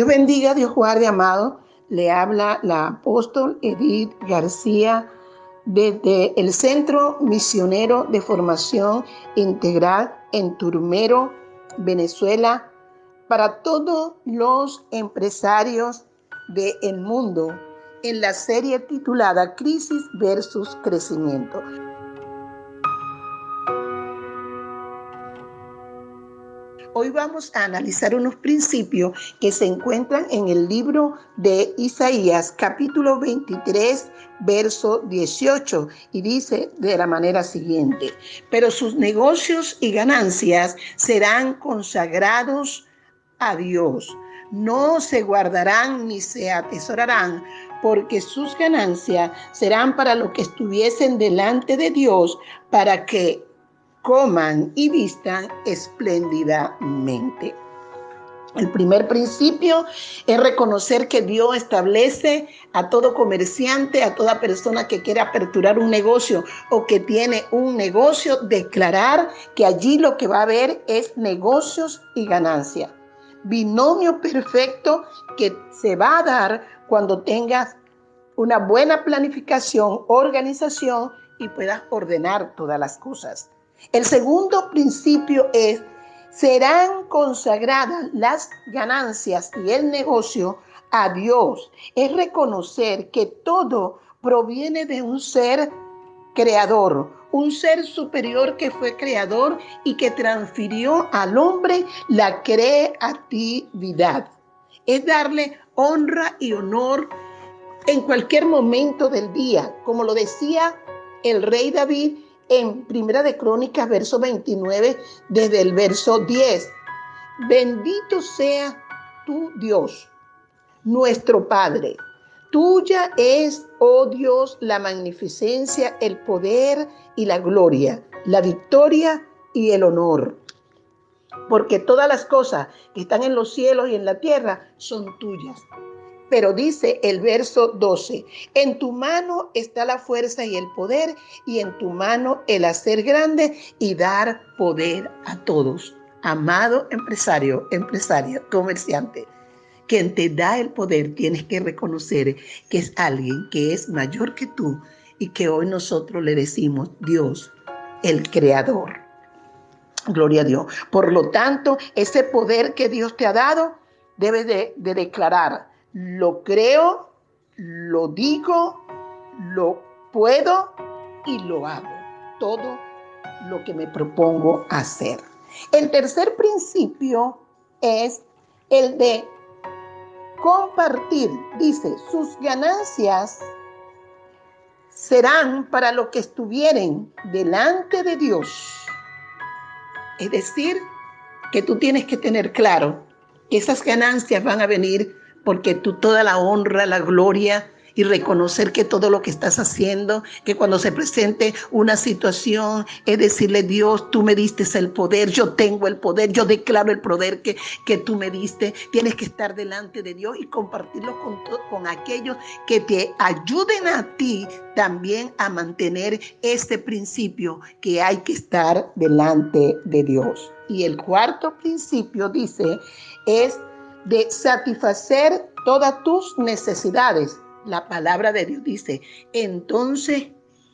Dios bendiga, Dios guarde, amado. Le habla la apóstol Edith García desde el Centro Misionero de Formación Integral en Turmero, Venezuela, para todos los empresarios del mundo en la serie titulada Crisis versus Crecimiento. Hoy vamos a analizar unos principios que se encuentran en el libro de Isaías, capítulo 23, verso 18, y dice de la manera siguiente, pero sus negocios y ganancias serán consagrados a Dios. No se guardarán ni se atesorarán, porque sus ganancias serán para los que estuviesen delante de Dios, para que coman y vistan espléndidamente. El primer principio es reconocer que Dios establece a todo comerciante, a toda persona que quiere aperturar un negocio o que tiene un negocio, declarar que allí lo que va a haber es negocios y ganancia. Binomio perfecto que se va a dar cuando tengas una buena planificación, organización y puedas ordenar todas las cosas. El segundo principio es, serán consagradas las ganancias y el negocio a Dios. Es reconocer que todo proviene de un ser creador, un ser superior que fue creador y que transfirió al hombre la creatividad. Es darle honra y honor en cualquier momento del día, como lo decía el rey David en Primera de Crónicas, verso 29, desde el verso 10. Bendito sea tu Dios, nuestro Padre. Tuya es, oh Dios, la magnificencia, el poder y la gloria, la victoria y el honor. Porque todas las cosas que están en los cielos y en la tierra son tuyas. Pero dice el verso 12, en tu mano está la fuerza y el poder, y en tu mano el hacer grande y dar poder a todos. Amado empresario, empresaria, comerciante, quien te da el poder tienes que reconocer que es alguien que es mayor que tú y que hoy nosotros le decimos Dios, el creador. Gloria a Dios. Por lo tanto, ese poder que Dios te ha dado, debes de, de declarar, lo creo, lo digo, lo puedo y lo hago. Todo lo que me propongo hacer. El tercer principio es el de compartir. Dice, sus ganancias serán para los que estuvieren delante de Dios. Es decir, que tú tienes que tener claro que esas ganancias van a venir porque tú toda la honra, la gloria y reconocer que todo lo que estás haciendo, que cuando se presente una situación, es decirle, Dios, tú me diste el poder, yo tengo el poder, yo declaro el poder que, que tú me diste. Tienes que estar delante de Dios y compartirlo con, con aquellos que te ayuden a ti también a mantener este principio que hay que estar delante de Dios. Y el cuarto principio dice es de satisfacer todas tus necesidades. La palabra de Dios dice, entonces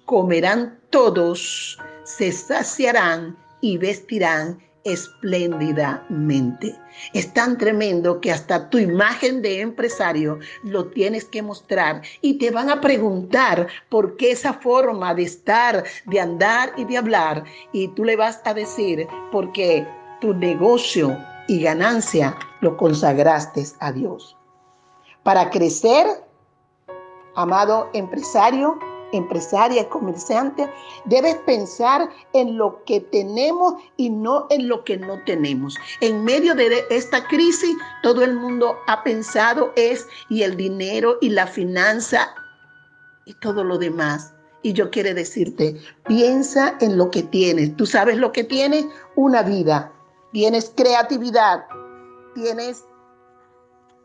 comerán todos, se saciarán y vestirán espléndidamente. Es tan tremendo que hasta tu imagen de empresario lo tienes que mostrar y te van a preguntar por qué esa forma de estar, de andar y de hablar y tú le vas a decir porque tu negocio y ganancia lo consagraste a Dios. Para crecer, amado empresario, empresaria y comerciante, debes pensar en lo que tenemos y no en lo que no tenemos. En medio de esta crisis, todo el mundo ha pensado es y el dinero y la finanza y todo lo demás. Y yo quiero decirte, piensa en lo que tienes. Tú sabes lo que tienes, una vida. Tienes creatividad, tienes,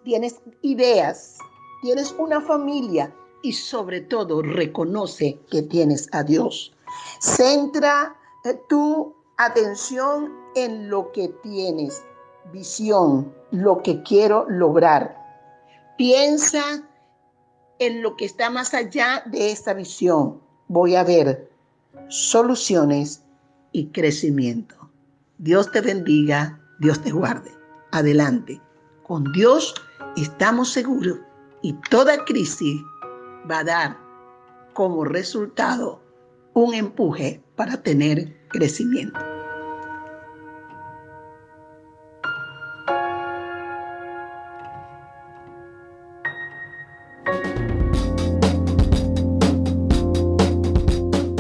tienes ideas, tienes una familia, y sobre todo reconoce que tienes a Dios. Centra eh, tu atención en lo que tienes, visión, lo que quiero lograr. Piensa en lo que está más allá de esta visión. Voy a ver soluciones y crecimiento. Dios te bendiga, Dios te guarde. Adelante. Con Dios estamos seguros y toda crisis va a dar como resultado un empuje para tener crecimiento.